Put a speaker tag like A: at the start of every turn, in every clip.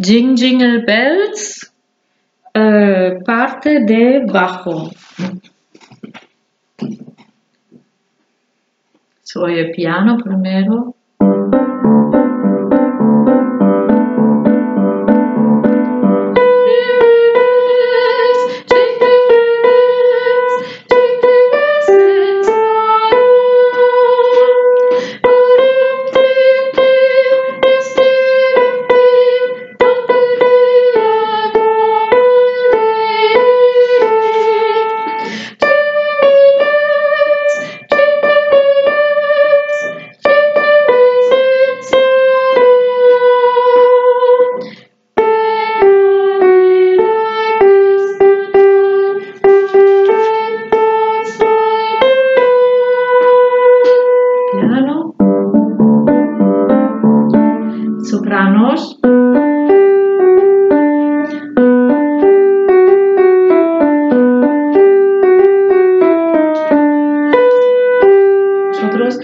A: Jing Jingle Bells, eh, parte de bajo. Soy el piano primero. Sopranos. Nosotros.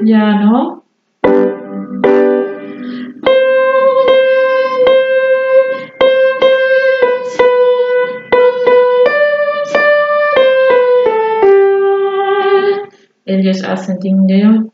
A: Piano. Ellos hacen dinero.